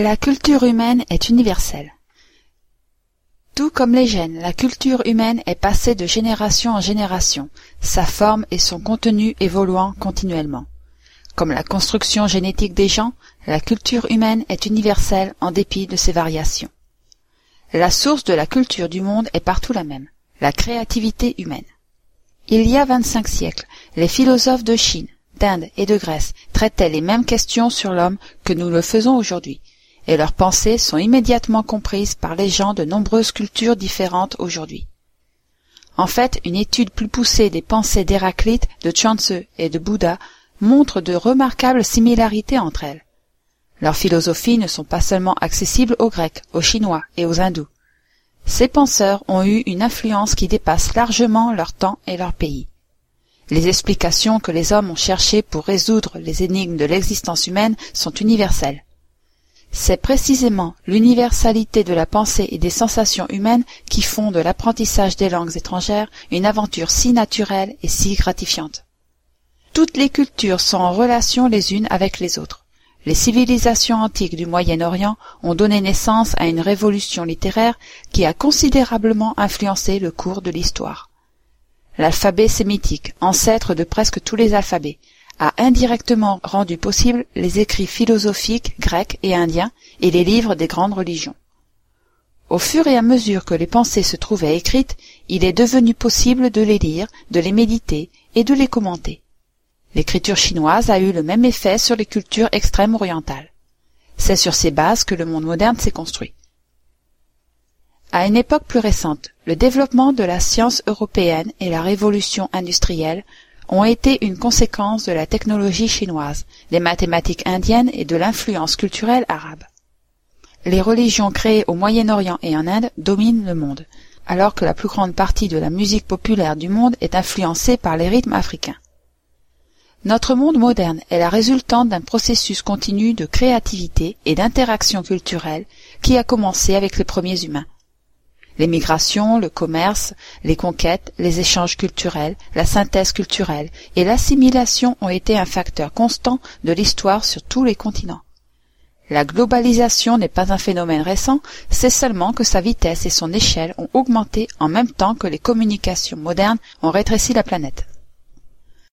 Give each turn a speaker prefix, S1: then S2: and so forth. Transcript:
S1: La culture humaine est universelle. Tout comme les gènes, la culture humaine est passée de génération en génération, sa forme et son contenu évoluant continuellement. Comme la construction génétique des gens, la culture humaine est universelle en dépit de ses variations. La source de la culture du monde est partout la même, la créativité humaine. Il y a vingt-cinq siècles, les philosophes de Chine, d'Inde et de Grèce traitaient les mêmes questions sur l'homme que nous le faisons aujourd'hui, et leurs pensées sont immédiatement comprises par les gens de nombreuses cultures différentes aujourd'hui. En fait, une étude plus poussée des pensées d'Héraclite, de Chuang-Tzu et de Bouddha montre de remarquables similarités entre elles. Leurs philosophies ne sont pas seulement accessibles aux Grecs, aux Chinois et aux Hindous. Ces penseurs ont eu une influence qui dépasse largement leur temps et leur pays. Les explications que les hommes ont cherchées pour résoudre les énigmes de l'existence humaine sont universelles. C'est précisément l'universalité de la pensée et des sensations humaines qui font de l'apprentissage des langues étrangères une aventure si naturelle et si gratifiante. Toutes les cultures sont en relation les unes avec les autres. Les civilisations antiques du Moyen-Orient ont donné naissance à une révolution littéraire qui a considérablement influencé le cours de l'histoire. L'alphabet sémitique, ancêtre de presque tous les alphabets, a indirectement rendu possible les écrits philosophiques grecs et indiens et les livres des grandes religions. Au fur et à mesure que les pensées se trouvaient écrites, il est devenu possible de les lire, de les méditer et de les commenter. L'écriture chinoise a eu le même effet sur les cultures extrêmes orientales. C'est sur ces bases que le monde moderne s'est construit. À une époque plus récente, le développement de la science européenne et la révolution industrielle ont été une conséquence de la technologie chinoise, des mathématiques indiennes et de l'influence culturelle arabe. Les religions créées au Moyen-Orient et en Inde dominent le monde, alors que la plus grande partie de la musique populaire du monde est influencée par les rythmes africains. Notre monde moderne est la résultante d'un processus continu de créativité et d'interaction culturelle qui a commencé avec les premiers humains. Les migrations, le commerce, les conquêtes, les échanges culturels, la synthèse culturelle et l'assimilation ont été un facteur constant de l'histoire sur tous les continents. La globalisation n'est pas un phénomène récent, c'est seulement que sa vitesse et son échelle ont augmenté en même temps que les communications modernes ont rétréci la planète.